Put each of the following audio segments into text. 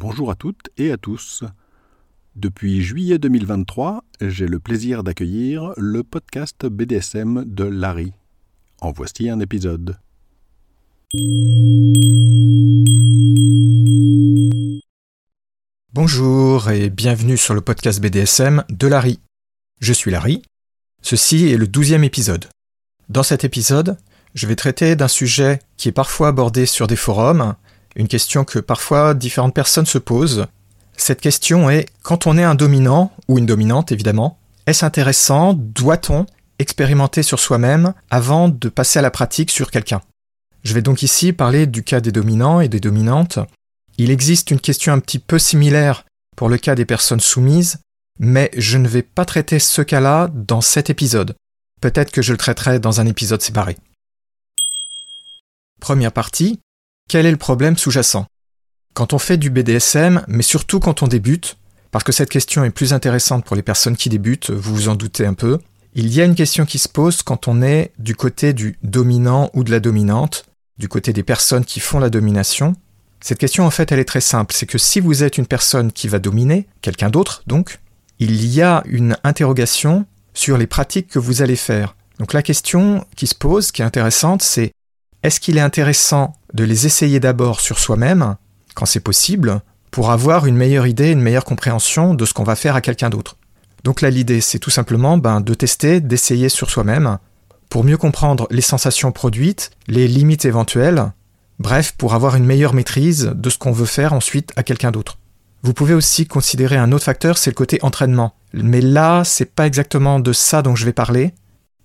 Bonjour à toutes et à tous. Depuis juillet 2023, j'ai le plaisir d'accueillir le podcast BDSM de Larry. En voici un épisode. Bonjour et bienvenue sur le podcast BDSM de Larry. Je suis Larry. Ceci est le douzième épisode. Dans cet épisode, je vais traiter d'un sujet qui est parfois abordé sur des forums, une question que parfois différentes personnes se posent. Cette question est, quand on est un dominant, ou une dominante évidemment, est-ce intéressant, doit-on expérimenter sur soi-même avant de passer à la pratique sur quelqu'un? Je vais donc ici parler du cas des dominants et des dominantes. Il existe une question un petit peu similaire pour le cas des personnes soumises, mais je ne vais pas traiter ce cas-là dans cet épisode. Peut-être que je le traiterai dans un épisode séparé. Première partie, quel est le problème sous-jacent? Quand on fait du BDSM, mais surtout quand on débute, parce que cette question est plus intéressante pour les personnes qui débutent, vous vous en doutez un peu, il y a une question qui se pose quand on est du côté du dominant ou de la dominante, du côté des personnes qui font la domination. Cette question en fait elle est très simple, c'est que si vous êtes une personne qui va dominer, quelqu'un d'autre donc, il y a une interrogation sur les pratiques que vous allez faire. Donc la question qui se pose, qui est intéressante, c'est est-ce qu'il est intéressant de les essayer d'abord sur soi-même, quand c'est possible, pour avoir une meilleure idée, une meilleure compréhension de ce qu'on va faire à quelqu'un d'autre Donc là, l'idée, c'est tout simplement ben, de tester, d'essayer sur soi-même, pour mieux comprendre les sensations produites, les limites éventuelles, bref, pour avoir une meilleure maîtrise de ce qu'on veut faire ensuite à quelqu'un d'autre. Vous pouvez aussi considérer un autre facteur, c'est le côté entraînement. Mais là, c'est pas exactement de ça dont je vais parler.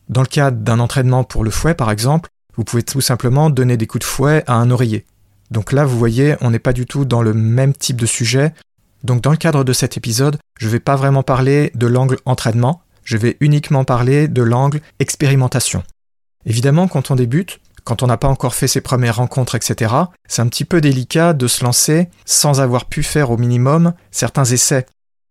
Dans le cas d'un entraînement pour le fouet, par exemple, vous pouvez tout simplement donner des coups de fouet à un oreiller. Donc là, vous voyez, on n'est pas du tout dans le même type de sujet. Donc dans le cadre de cet épisode, je ne vais pas vraiment parler de l'angle entraînement, je vais uniquement parler de l'angle expérimentation. Évidemment, quand on débute, quand on n'a pas encore fait ses premières rencontres, etc., c'est un petit peu délicat de se lancer sans avoir pu faire au minimum certains essais.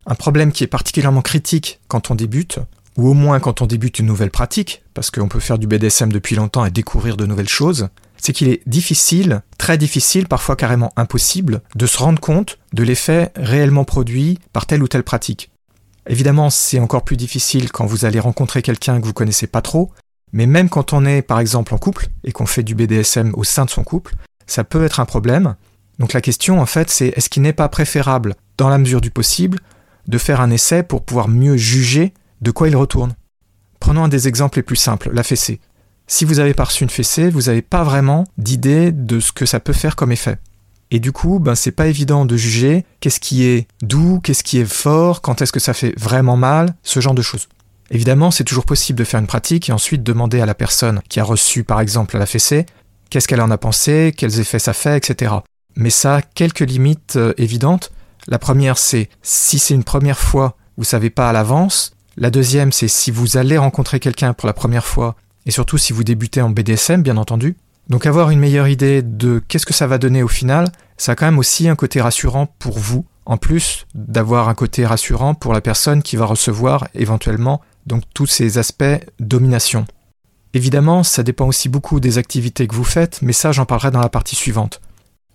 Un problème qui est particulièrement critique quand on débute, ou au moins quand on débute une nouvelle pratique, parce qu'on peut faire du BDSM depuis longtemps et découvrir de nouvelles choses, c'est qu'il est difficile, très difficile, parfois carrément impossible, de se rendre compte de l'effet réellement produit par telle ou telle pratique. Évidemment, c'est encore plus difficile quand vous allez rencontrer quelqu'un que vous connaissez pas trop, mais même quand on est par exemple en couple et qu'on fait du BDSM au sein de son couple, ça peut être un problème. Donc la question en fait c'est est-ce qu'il n'est pas préférable, dans la mesure du possible, de faire un essai pour pouvoir mieux juger de quoi il retourne? Prenons un des exemples les plus simples, la fessée. Si vous avez reçu une fessée, vous n'avez pas vraiment d'idée de ce que ça peut faire comme effet. Et du coup, ben, c'est pas évident de juger qu'est-ce qui est doux, qu'est-ce qui est fort, quand est-ce que ça fait vraiment mal, ce genre de choses. Évidemment, c'est toujours possible de faire une pratique et ensuite demander à la personne qui a reçu par exemple la fessée qu'est-ce qu'elle en a pensé, quels effets ça fait, etc. Mais ça a quelques limites euh, évidentes. La première, c'est si c'est une première fois, vous savez pas à l'avance, la deuxième, c'est si vous allez rencontrer quelqu'un pour la première fois, et surtout si vous débutez en BDSM, bien entendu. Donc avoir une meilleure idée de qu'est-ce que ça va donner au final, ça a quand même aussi un côté rassurant pour vous, en plus d'avoir un côté rassurant pour la personne qui va recevoir éventuellement donc tous ces aspects domination. Évidemment, ça dépend aussi beaucoup des activités que vous faites, mais ça j'en parlerai dans la partie suivante.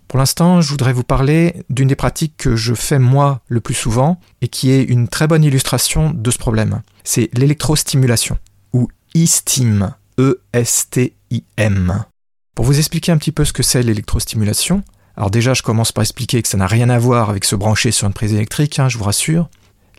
Pour l'instant, je voudrais vous parler d'une des pratiques que je fais moi le plus souvent et qui est une très bonne illustration de ce problème. C'est l'électrostimulation ou e-steam, E-S-T-I-M. Pour vous expliquer un petit peu ce que c'est l'électrostimulation, alors déjà je commence par expliquer que ça n'a rien à voir avec se brancher sur une prise électrique, hein, je vous rassure.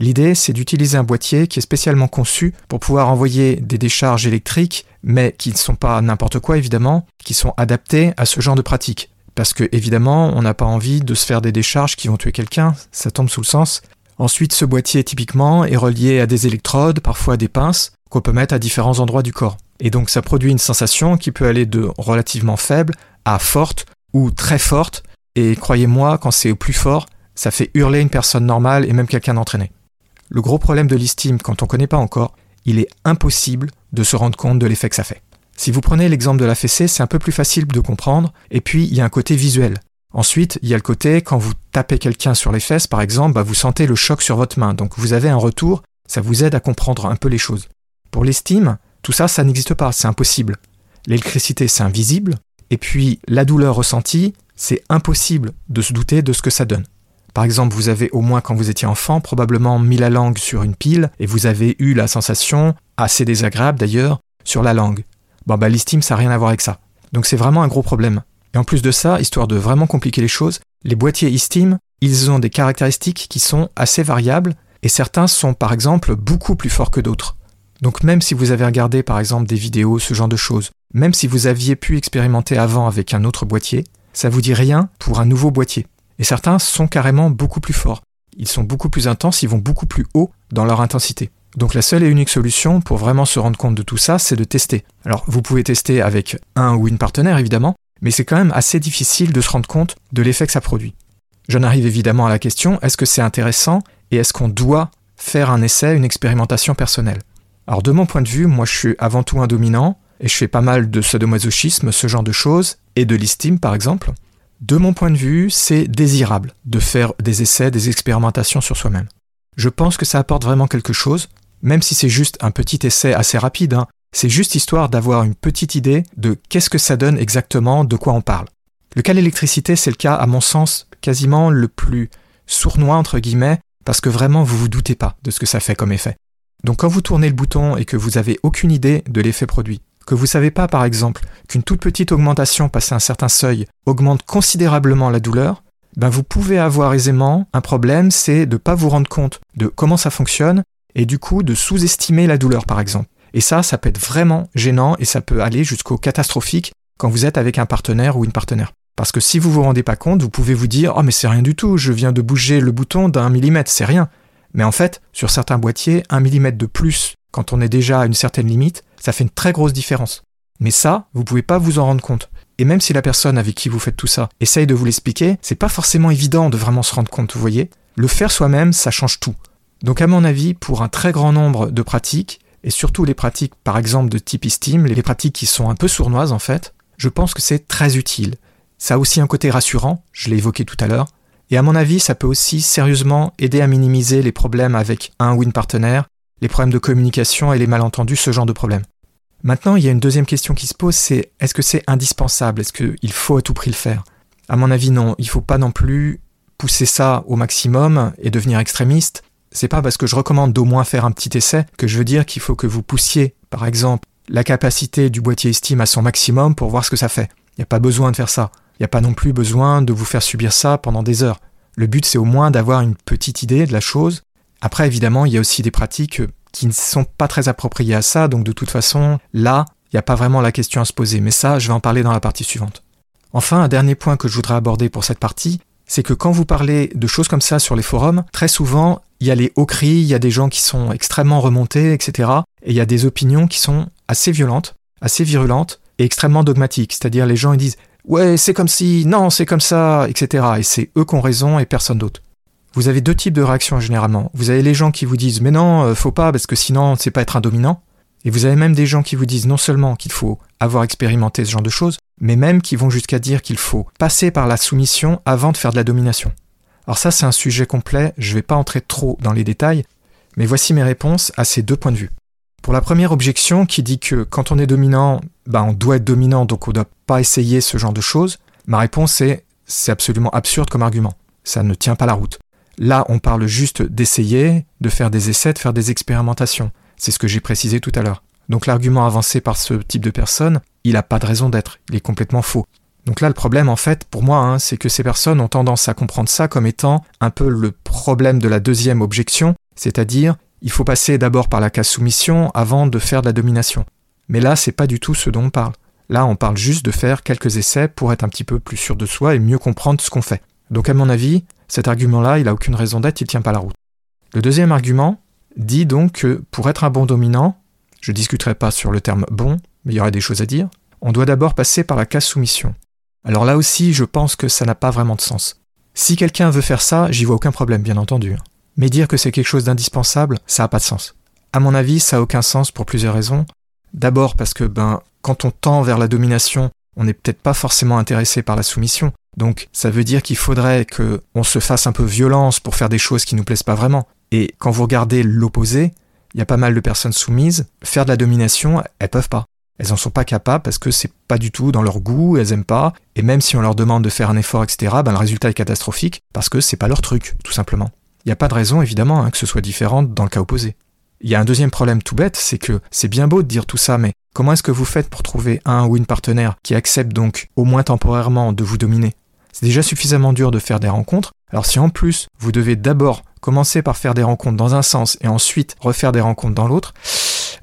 L'idée c'est d'utiliser un boîtier qui est spécialement conçu pour pouvoir envoyer des décharges électriques, mais qui ne sont pas n'importe quoi évidemment, qui sont adaptées à ce genre de pratique parce que évidemment, on n'a pas envie de se faire des décharges qui vont tuer quelqu'un, ça tombe sous le sens. Ensuite, ce boîtier typiquement est relié à des électrodes, parfois des pinces, qu'on peut mettre à différents endroits du corps. Et donc ça produit une sensation qui peut aller de relativement faible à forte ou très forte, et croyez-moi, quand c'est au plus fort, ça fait hurler une personne normale et même quelqu'un d'entraîné. Le gros problème de l'estime, quand on ne connaît pas encore, il est impossible de se rendre compte de l'effet que ça fait. Si vous prenez l'exemple de la fessée, c'est un peu plus facile de comprendre, et puis il y a un côté visuel. Ensuite, il y a le côté, quand vous tapez quelqu'un sur les fesses, par exemple, bah, vous sentez le choc sur votre main, donc vous avez un retour, ça vous aide à comprendre un peu les choses. Pour l'estime, tout ça, ça n'existe pas, c'est impossible. L'électricité, c'est invisible, et puis la douleur ressentie, c'est impossible de se douter de ce que ça donne. Par exemple, vous avez au moins quand vous étiez enfant probablement mis la langue sur une pile et vous avez eu la sensation, assez désagréable d'ailleurs, sur la langue. Bon bah l'estime ça n'a rien à voir avec ça. Donc c'est vraiment un gros problème. Et en plus de ça, histoire de vraiment compliquer les choses, les boîtiers Steam, ils ont des caractéristiques qui sont assez variables et certains sont par exemple beaucoup plus forts que d'autres. Donc même si vous avez regardé par exemple des vidéos, ce genre de choses, même si vous aviez pu expérimenter avant avec un autre boîtier, ça vous dit rien pour un nouveau boîtier. Et certains sont carrément beaucoup plus forts. Ils sont beaucoup plus intenses, ils vont beaucoup plus haut dans leur intensité. Donc la seule et unique solution pour vraiment se rendre compte de tout ça, c'est de tester. Alors vous pouvez tester avec un ou une partenaire évidemment, mais c'est quand même assez difficile de se rendre compte de l'effet que ça produit. J'en arrive évidemment à la question, est-ce que c'est intéressant et est-ce qu'on doit faire un essai, une expérimentation personnelle? Alors de mon point de vue, moi je suis avant tout un dominant, et je fais pas mal de sadomasochisme, ce genre de choses, et de l'estime par exemple. De mon point de vue, c'est désirable de faire des essais, des expérimentations sur soi-même. Je pense que ça apporte vraiment quelque chose, même si c'est juste un petit essai assez rapide, hein. c'est juste histoire d'avoir une petite idée de qu'est-ce que ça donne exactement, de quoi on parle. Le cas de l'électricité, c'est le cas, à mon sens, quasiment le plus sournois, entre guillemets, parce que vraiment vous vous doutez pas de ce que ça fait comme effet. Donc quand vous tournez le bouton et que vous avez aucune idée de l'effet produit, que vous savez pas par exemple qu'une toute petite augmentation passé un certain seuil augmente considérablement la douleur, ben vous pouvez avoir aisément un problème, c'est de ne pas vous rendre compte de comment ça fonctionne et du coup de sous-estimer la douleur par exemple. Et ça, ça peut être vraiment gênant et ça peut aller jusqu'au catastrophique quand vous êtes avec un partenaire ou une partenaire. Parce que si vous vous rendez pas compte, vous pouvez vous dire Oh mais c'est rien du tout, je viens de bouger le bouton d'un millimètre, c'est rien. Mais en fait, sur certains boîtiers, un millimètre de plus quand on est déjà à une certaine limite, ça fait une très grosse différence. Mais ça, vous pouvez pas vous en rendre compte. Et même si la personne avec qui vous faites tout ça essaye de vous l'expliquer, c'est pas forcément évident de vraiment se rendre compte, vous voyez. Le faire soi-même, ça change tout. Donc à mon avis, pour un très grand nombre de pratiques, et surtout les pratiques par exemple de type Steam, les pratiques qui sont un peu sournoises en fait, je pense que c'est très utile. Ça a aussi un côté rassurant, je l'ai évoqué tout à l'heure, et à mon avis, ça peut aussi sérieusement aider à minimiser les problèmes avec un ou une partenaire, les problèmes de communication et les malentendus, ce genre de problèmes. Maintenant, il y a une deuxième question qui se pose, c'est est-ce que c'est indispensable? Est-ce qu'il faut à tout prix le faire? À mon avis, non. Il ne faut pas non plus pousser ça au maximum et devenir extrémiste. C'est pas parce que je recommande d'au moins faire un petit essai que je veux dire qu'il faut que vous poussiez, par exemple, la capacité du boîtier Steam à son maximum pour voir ce que ça fait. Il n'y a pas besoin de faire ça. Il n'y a pas non plus besoin de vous faire subir ça pendant des heures. Le but, c'est au moins d'avoir une petite idée de la chose. Après, évidemment, il y a aussi des pratiques qui ne sont pas très appropriés à ça, donc de toute façon, là, il n'y a pas vraiment la question à se poser, mais ça, je vais en parler dans la partie suivante. Enfin, un dernier point que je voudrais aborder pour cette partie, c'est que quand vous parlez de choses comme ça sur les forums, très souvent, il y a les hauts cris, il y a des gens qui sont extrêmement remontés, etc. Et il y a des opinions qui sont assez violentes, assez virulentes et extrêmement dogmatiques. C'est-à-dire les gens ils disent Ouais, c'est comme si, non, c'est comme ça, etc. Et c'est eux qui ont raison et personne d'autre. Vous avez deux types de réactions généralement. Vous avez les gens qui vous disent mais non, euh, faut pas parce que sinon c'est pas être un dominant. Et vous avez même des gens qui vous disent non seulement qu'il faut avoir expérimenté ce genre de choses, mais même qui vont jusqu'à dire qu'il faut passer par la soumission avant de faire de la domination. Alors ça c'est un sujet complet, je vais pas entrer trop dans les détails, mais voici mes réponses à ces deux points de vue. Pour la première objection qui dit que quand on est dominant, bah on doit être dominant donc on ne doit pas essayer ce genre de choses, ma réponse est c'est absolument absurde comme argument. Ça ne tient pas la route. Là, on parle juste d'essayer, de faire des essais, de faire des expérimentations. C'est ce que j'ai précisé tout à l'heure. Donc l'argument avancé par ce type de personne, il n'a pas de raison d'être, il est complètement faux. Donc là, le problème, en fait, pour moi, hein, c'est que ces personnes ont tendance à comprendre ça comme étant un peu le problème de la deuxième objection, c'est-à-dire, il faut passer d'abord par la case soumission avant de faire de la domination. Mais là, c'est pas du tout ce dont on parle. Là, on parle juste de faire quelques essais pour être un petit peu plus sûr de soi et mieux comprendre ce qu'on fait. Donc à mon avis, cet argument-là, il n'a aucune raison d'être, il tient pas la route. Le deuxième argument dit donc que pour être un bon dominant, je ne discuterai pas sur le terme bon, mais il y aurait des choses à dire, on doit d'abord passer par la case soumission. Alors là aussi, je pense que ça n'a pas vraiment de sens. Si quelqu'un veut faire ça, j'y vois aucun problème, bien entendu. Mais dire que c'est quelque chose d'indispensable, ça n'a pas de sens. À mon avis, ça n'a aucun sens pour plusieurs raisons. D'abord parce que, ben, quand on tend vers la domination, on n'est peut-être pas forcément intéressé par la soumission. Donc ça veut dire qu'il faudrait que on se fasse un peu violence pour faire des choses qui nous plaisent pas vraiment. Et quand vous regardez l'opposé, il y a pas mal de personnes soumises, faire de la domination, elles peuvent pas. Elles en sont pas capables parce que c'est pas du tout dans leur goût, elles aiment pas, et même si on leur demande de faire un effort, etc., ben le résultat est catastrophique parce que c'est pas leur truc, tout simplement. Il n'y a pas de raison, évidemment, hein, que ce soit différent dans le cas opposé. Il y a un deuxième problème tout bête, c'est que c'est bien beau de dire tout ça, mais comment est-ce que vous faites pour trouver un ou une partenaire qui accepte donc, au moins temporairement, de vous dominer? C'est déjà suffisamment dur de faire des rencontres, alors si en plus vous devez d'abord commencer par faire des rencontres dans un sens et ensuite refaire des rencontres dans l'autre,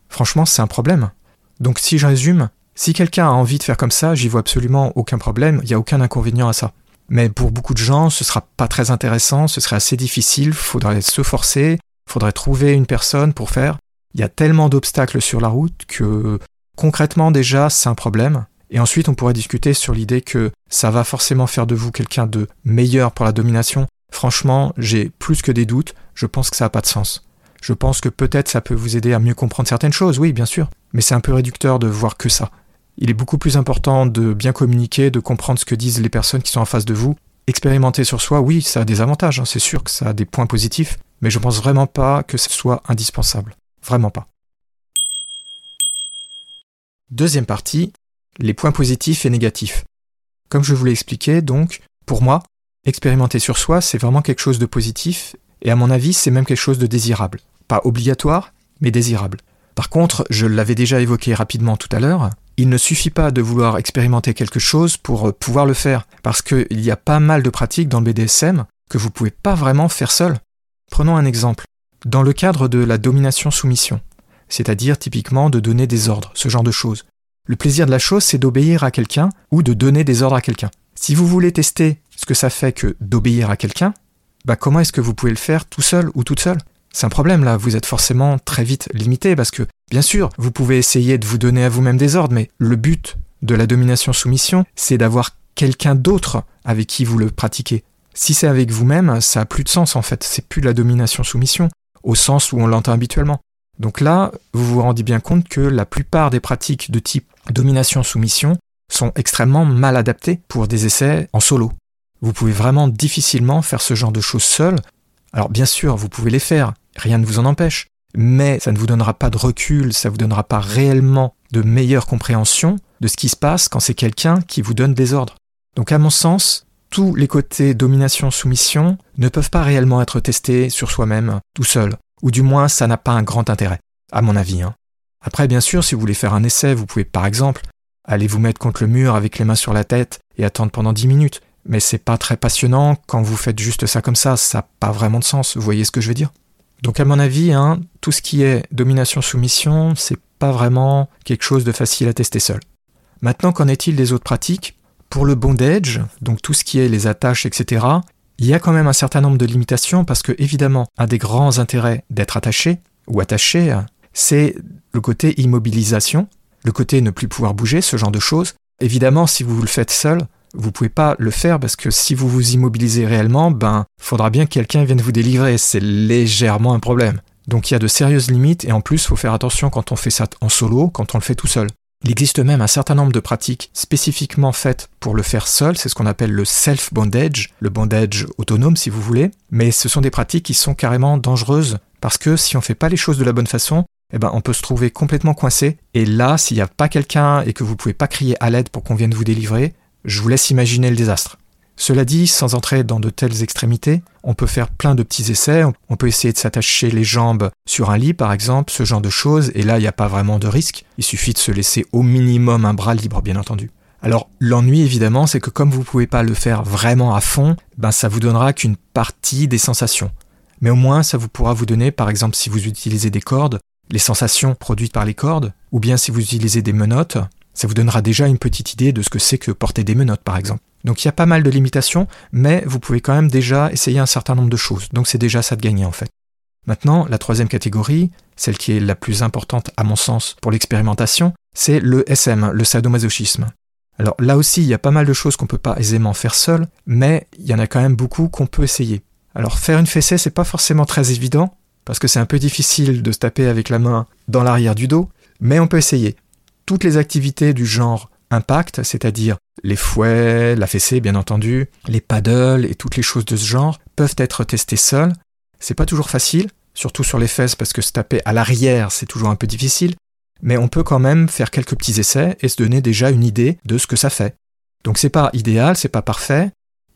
franchement c'est un problème. Donc si je résume, si quelqu'un a envie de faire comme ça, j'y vois absolument aucun problème, il n'y a aucun inconvénient à ça. Mais pour beaucoup de gens, ce sera pas très intéressant, ce serait assez difficile, faudrait se forcer, faudrait trouver une personne pour faire. Il y a tellement d'obstacles sur la route que concrètement déjà c'est un problème. Et ensuite on pourrait discuter sur l'idée que ça va forcément faire de vous quelqu'un de meilleur pour la domination. Franchement, j'ai plus que des doutes, je pense que ça n'a pas de sens. Je pense que peut-être ça peut vous aider à mieux comprendre certaines choses, oui, bien sûr, mais c'est un peu réducteur de voir que ça. Il est beaucoup plus important de bien communiquer, de comprendre ce que disent les personnes qui sont en face de vous. Expérimenter sur soi, oui, ça a des avantages, hein, c'est sûr que ça a des points positifs, mais je pense vraiment pas que ce soit indispensable. Vraiment pas. Deuxième partie, les points positifs et négatifs. Comme je vous l'ai expliqué, donc, pour moi, expérimenter sur soi, c'est vraiment quelque chose de positif, et à mon avis, c'est même quelque chose de désirable. Pas obligatoire, mais désirable. Par contre, je l'avais déjà évoqué rapidement tout à l'heure, il ne suffit pas de vouloir expérimenter quelque chose pour euh, pouvoir le faire, parce qu'il y a pas mal de pratiques dans le BDSM que vous ne pouvez pas vraiment faire seul. Prenons un exemple. Dans le cadre de la domination-soumission, c'est-à-dire typiquement de donner des ordres, ce genre de choses. Le plaisir de la chose, c'est d'obéir à quelqu'un ou de donner des ordres à quelqu'un. Si vous voulez tester que ça fait que d'obéir à quelqu'un, bah comment est-ce que vous pouvez le faire tout seul ou toute seule? C'est un problème là, vous êtes forcément très vite limité parce que, bien sûr, vous pouvez essayer de vous donner à vous-même des ordres, mais le but de la domination-soumission, c'est d'avoir quelqu'un d'autre avec qui vous le pratiquez. Si c'est avec vous-même, ça a plus de sens en fait, c'est plus de la domination-soumission, au sens où on l'entend habituellement. Donc là, vous vous rendez bien compte que la plupart des pratiques de type domination-soumission sont extrêmement mal adaptées pour des essais en solo. Vous pouvez vraiment difficilement faire ce genre de choses seul. Alors bien sûr, vous pouvez les faire, rien ne vous en empêche, mais ça ne vous donnera pas de recul, ça ne vous donnera pas réellement de meilleure compréhension de ce qui se passe quand c'est quelqu'un qui vous donne des ordres. Donc à mon sens, tous les côtés domination-soumission ne peuvent pas réellement être testés sur soi-même tout seul, ou du moins ça n'a pas un grand intérêt, à mon avis. Hein. Après, bien sûr, si vous voulez faire un essai, vous pouvez par exemple aller vous mettre contre le mur avec les mains sur la tête et attendre pendant 10 minutes. Mais c'est pas très passionnant quand vous faites juste ça comme ça, ça n'a pas vraiment de sens, vous voyez ce que je veux dire? Donc à mon avis, hein, tout ce qui est domination-soumission, c'est pas vraiment quelque chose de facile à tester seul. Maintenant, qu'en est-il des autres pratiques? Pour le bondage, donc tout ce qui est les attaches, etc., il y a quand même un certain nombre de limitations parce que, évidemment, un des grands intérêts d'être attaché ou attaché, c'est le côté immobilisation, le côté ne plus pouvoir bouger, ce genre de choses. Évidemment, si vous le faites seul, vous pouvez pas le faire parce que si vous vous immobilisez réellement, ben, faudra bien que quelqu'un vienne vous délivrer. C'est légèrement un problème. Donc il y a de sérieuses limites et en plus, faut faire attention quand on fait ça en solo, quand on le fait tout seul. Il existe même un certain nombre de pratiques spécifiquement faites pour le faire seul, c'est ce qu'on appelle le self-bondage, le bondage autonome si vous voulez, mais ce sont des pratiques qui sont carrément dangereuses parce que si on ne fait pas les choses de la bonne façon, eh ben, on peut se trouver complètement coincé, et là, s'il n'y a pas quelqu'un et que vous ne pouvez pas crier à l'aide pour qu'on vienne vous délivrer, je vous laisse imaginer le désastre. Cela dit, sans entrer dans de telles extrémités, on peut faire plein de petits essais, on peut essayer de s'attacher les jambes sur un lit par exemple, ce genre de choses, et là il n'y a pas vraiment de risque, il suffit de se laisser au minimum un bras libre bien entendu. Alors l'ennui évidemment c'est que comme vous ne pouvez pas le faire vraiment à fond, ben ça vous donnera qu'une partie des sensations. Mais au moins ça vous pourra vous donner par exemple si vous utilisez des cordes, les sensations produites par les cordes, ou bien si vous utilisez des menottes, ça vous donnera déjà une petite idée de ce que c'est que porter des menottes par exemple. Donc il y a pas mal de limitations, mais vous pouvez quand même déjà essayer un certain nombre de choses. Donc c'est déjà ça de gagner en fait. Maintenant, la troisième catégorie, celle qui est la plus importante à mon sens pour l'expérimentation, c'est le SM, le sadomasochisme. Alors là aussi, il y a pas mal de choses qu'on peut pas aisément faire seul, mais il y en a quand même beaucoup qu'on peut essayer. Alors faire une fessée, c'est pas forcément très évident, parce que c'est un peu difficile de se taper avec la main dans l'arrière du dos, mais on peut essayer. Toutes les activités du genre impact, c'est-à-dire les fouets, la fessée bien entendu, les paddles et toutes les choses de ce genre peuvent être testées seules. C'est pas toujours facile, surtout sur les fesses parce que se taper à l'arrière c'est toujours un peu difficile. mais on peut quand même faire quelques petits essais et se donner déjà une idée de ce que ça fait. Donc c'est pas idéal, c'est pas parfait.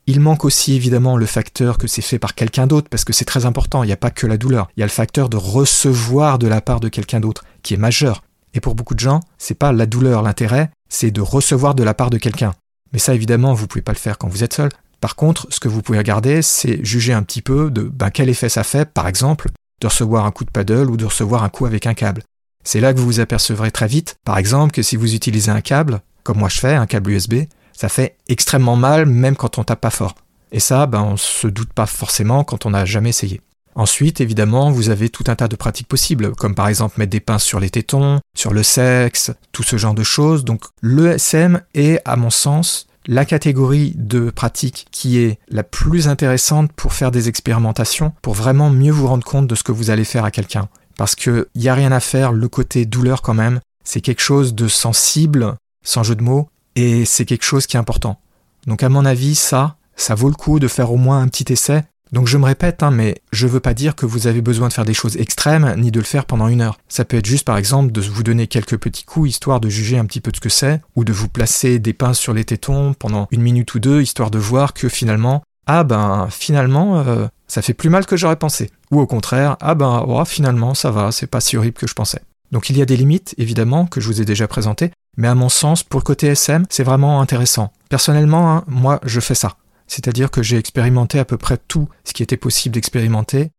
Il manque aussi évidemment le facteur que c'est fait par quelqu'un d'autre, parce que c'est très important, il n'y a pas que la douleur, il y a le facteur de recevoir de la part de quelqu'un d'autre, qui est majeur. Et pour beaucoup de gens, c'est pas la douleur l'intérêt, c'est de recevoir de la part de quelqu'un. Mais ça évidemment, vous pouvez pas le faire quand vous êtes seul. Par contre, ce que vous pouvez regarder, c'est juger un petit peu de ben, quel effet ça fait, par exemple, de recevoir un coup de paddle ou de recevoir un coup avec un câble. C'est là que vous vous apercevrez très vite, par exemple, que si vous utilisez un câble, comme moi je fais, un câble USB, ça fait extrêmement mal même quand on tape pas fort. Et ça, ben, on se doute pas forcément quand on n'a jamais essayé. Ensuite, évidemment, vous avez tout un tas de pratiques possibles, comme par exemple mettre des pinces sur les tétons, sur le sexe, tout ce genre de choses. Donc l'ESM est, à mon sens, la catégorie de pratique qui est la plus intéressante pour faire des expérimentations, pour vraiment mieux vous rendre compte de ce que vous allez faire à quelqu'un. Parce qu'il n'y a rien à faire, le côté douleur quand même, c'est quelque chose de sensible, sans jeu de mots, et c'est quelque chose qui est important. Donc à mon avis, ça, ça vaut le coup de faire au moins un petit essai donc je me répète, hein, mais je veux pas dire que vous avez besoin de faire des choses extrêmes, ni de le faire pendant une heure. Ça peut être juste par exemple de vous donner quelques petits coups, histoire de juger un petit peu de ce que c'est, ou de vous placer des pinces sur les tétons pendant une minute ou deux, histoire de voir que finalement, ah ben finalement, euh, ça fait plus mal que j'aurais pensé. Ou au contraire, ah ben oh, finalement ça va, c'est pas si horrible que je pensais. Donc il y a des limites, évidemment, que je vous ai déjà présentées, mais à mon sens, pour le côté SM, c'est vraiment intéressant. Personnellement, hein, moi, je fais ça c'est-à-dire que j'ai expérimenté à peu près tout ce qui était possible d'expérimenter.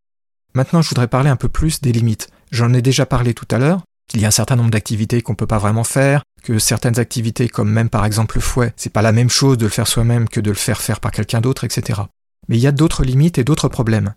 Maintenant, je voudrais parler un peu plus des limites. J'en ai déjà parlé tout à l'heure, qu'il y a un certain nombre d'activités qu'on ne peut pas vraiment faire, que certaines activités, comme même par exemple le fouet, c'est pas la même chose de le faire soi-même que de le faire faire par quelqu'un d'autre, etc. Mais il y a d'autres limites et d'autres problèmes.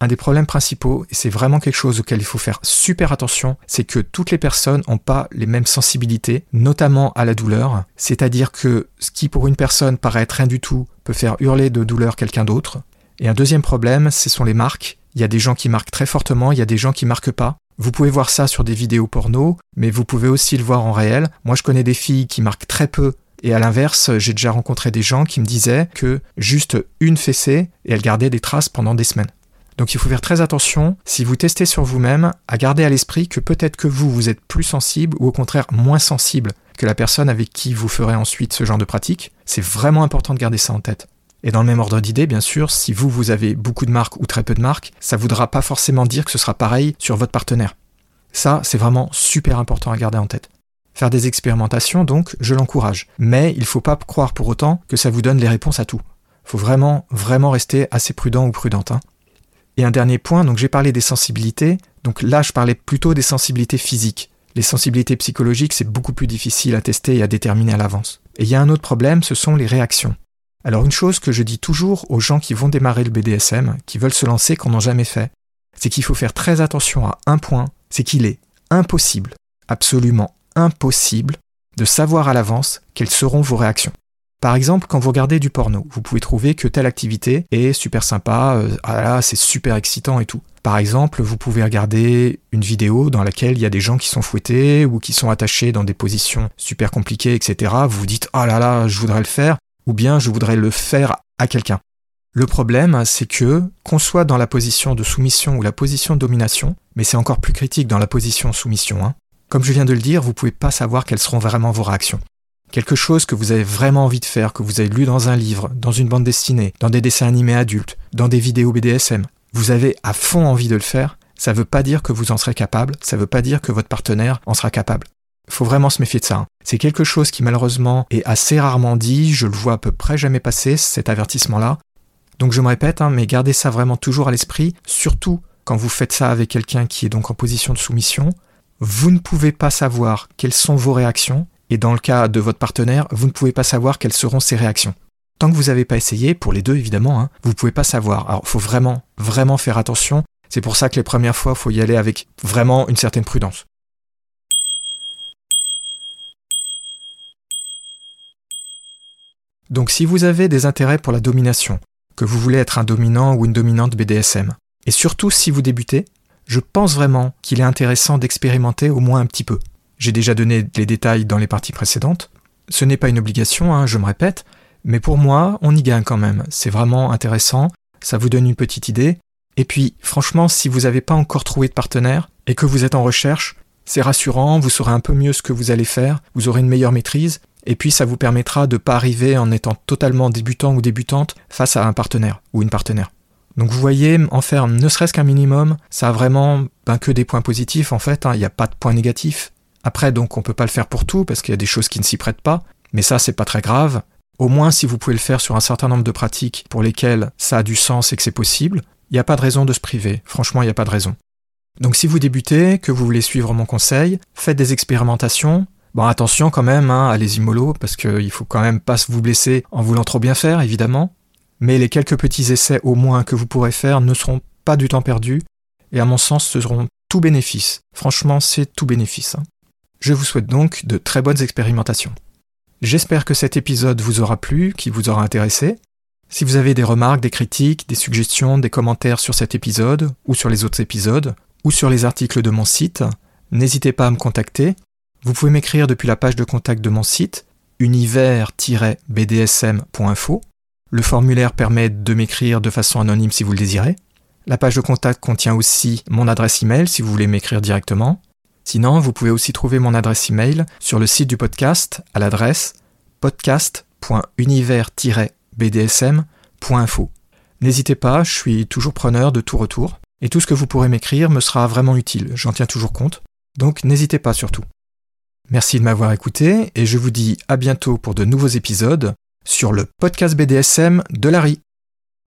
Un des problèmes principaux, et c'est vraiment quelque chose auquel il faut faire super attention, c'est que toutes les personnes n'ont pas les mêmes sensibilités, notamment à la douleur. C'est-à-dire que ce qui pour une personne paraît être rien du tout peut faire hurler de douleur quelqu'un d'autre. Et un deuxième problème, ce sont les marques. Il y a des gens qui marquent très fortement, il y a des gens qui marquent pas. Vous pouvez voir ça sur des vidéos porno, mais vous pouvez aussi le voir en réel. Moi, je connais des filles qui marquent très peu et à l'inverse, j'ai déjà rencontré des gens qui me disaient que juste une fessée et elles gardaient des traces pendant des semaines. Donc il faut faire très attention, si vous testez sur vous-même, à garder à l'esprit que peut-être que vous, vous êtes plus sensible ou au contraire moins sensible que la personne avec qui vous ferez ensuite ce genre de pratique. C'est vraiment important de garder ça en tête. Et dans le même ordre d'idée, bien sûr, si vous, vous avez beaucoup de marques ou très peu de marques, ça ne voudra pas forcément dire que ce sera pareil sur votre partenaire. Ça, c'est vraiment super important à garder en tête. Faire des expérimentations, donc, je l'encourage. Mais il ne faut pas croire pour autant que ça vous donne les réponses à tout. Faut vraiment, vraiment rester assez prudent ou prudente. Hein. Et un dernier point, donc j'ai parlé des sensibilités, donc là je parlais plutôt des sensibilités physiques. Les sensibilités psychologiques, c'est beaucoup plus difficile à tester et à déterminer à l'avance. Et il y a un autre problème, ce sont les réactions. Alors une chose que je dis toujours aux gens qui vont démarrer le BDSM, qui veulent se lancer, qu'on n'ont jamais fait, c'est qu'il faut faire très attention à un point, c'est qu'il est impossible, absolument impossible, de savoir à l'avance quelles seront vos réactions. Par exemple, quand vous regardez du porno, vous pouvez trouver que telle activité est super sympa, euh, ah là, c'est super excitant et tout. Par exemple, vous pouvez regarder une vidéo dans laquelle il y a des gens qui sont fouettés ou qui sont attachés dans des positions super compliquées, etc. Vous vous dites, ah là là, je voudrais le faire, ou bien je voudrais le faire à quelqu'un. Le problème, c'est que, qu'on soit dans la position de soumission ou la position de domination, mais c'est encore plus critique dans la position soumission, hein, comme je viens de le dire, vous pouvez pas savoir quelles seront vraiment vos réactions quelque chose que vous avez vraiment envie de faire, que vous avez lu dans un livre, dans une bande dessinée, dans des dessins animés adultes, dans des vidéos BDSM, vous avez à fond envie de le faire, ça ne veut pas dire que vous en serez capable, ça ne veut pas dire que votre partenaire en sera capable. Il faut vraiment se méfier de ça. Hein. C'est quelque chose qui malheureusement est assez rarement dit, je le vois à peu près jamais passer, cet avertissement-là. Donc je me répète, hein, mais gardez ça vraiment toujours à l'esprit, surtout quand vous faites ça avec quelqu'un qui est donc en position de soumission. Vous ne pouvez pas savoir quelles sont vos réactions, et dans le cas de votre partenaire, vous ne pouvez pas savoir quelles seront ses réactions. Tant que vous n'avez pas essayé, pour les deux évidemment, hein, vous ne pouvez pas savoir. Alors il faut vraiment, vraiment faire attention. C'est pour ça que les premières fois, il faut y aller avec vraiment une certaine prudence. Donc si vous avez des intérêts pour la domination, que vous voulez être un dominant ou une dominante BDSM, et surtout si vous débutez, je pense vraiment qu'il est intéressant d'expérimenter au moins un petit peu. J'ai déjà donné les détails dans les parties précédentes. Ce n'est pas une obligation, hein, je me répète, mais pour moi, on y gagne quand même. C'est vraiment intéressant, ça vous donne une petite idée. Et puis, franchement, si vous n'avez pas encore trouvé de partenaire et que vous êtes en recherche, C'est rassurant, vous saurez un peu mieux ce que vous allez faire, vous aurez une meilleure maîtrise, et puis ça vous permettra de ne pas arriver en étant totalement débutant ou débutante face à un partenaire ou une partenaire. Donc vous voyez, en faire ne serait-ce qu'un minimum, ça a vraiment ben, que des points positifs en fait, hein. il n'y a pas de points négatifs. Après donc on peut pas le faire pour tout parce qu'il y a des choses qui ne s'y prêtent pas, mais ça c'est pas très grave. Au moins si vous pouvez le faire sur un certain nombre de pratiques pour lesquelles ça a du sens et que c'est possible, il n'y a pas de raison de se priver, franchement il n'y a pas de raison. Donc si vous débutez, que vous voulez suivre mon conseil, faites des expérimentations. Bon attention quand même, hein, allez-y mollo, parce qu'il faut quand même pas vous blesser en voulant trop bien faire, évidemment. Mais les quelques petits essais au moins que vous pourrez faire ne seront pas du temps perdu, et à mon sens ce seront tout bénéfice. Franchement c'est tout bénéfice. Hein. Je vous souhaite donc de très bonnes expérimentations. J'espère que cet épisode vous aura plu, qu'il vous aura intéressé. Si vous avez des remarques, des critiques, des suggestions, des commentaires sur cet épisode ou sur les autres épisodes, ou sur les articles de mon site, n'hésitez pas à me contacter. Vous pouvez m'écrire depuis la page de contact de mon site, univers-bdsm.info. Le formulaire permet de m'écrire de façon anonyme si vous le désirez. La page de contact contient aussi mon adresse email si vous voulez m'écrire directement. Sinon, vous pouvez aussi trouver mon adresse email sur le site du podcast à l'adresse podcast.univers-bdsm.info. N'hésitez pas, je suis toujours preneur de tout retour et tout ce que vous pourrez m'écrire me sera vraiment utile, j'en tiens toujours compte, donc n'hésitez pas surtout. Merci de m'avoir écouté et je vous dis à bientôt pour de nouveaux épisodes sur le podcast BDSM de Larry.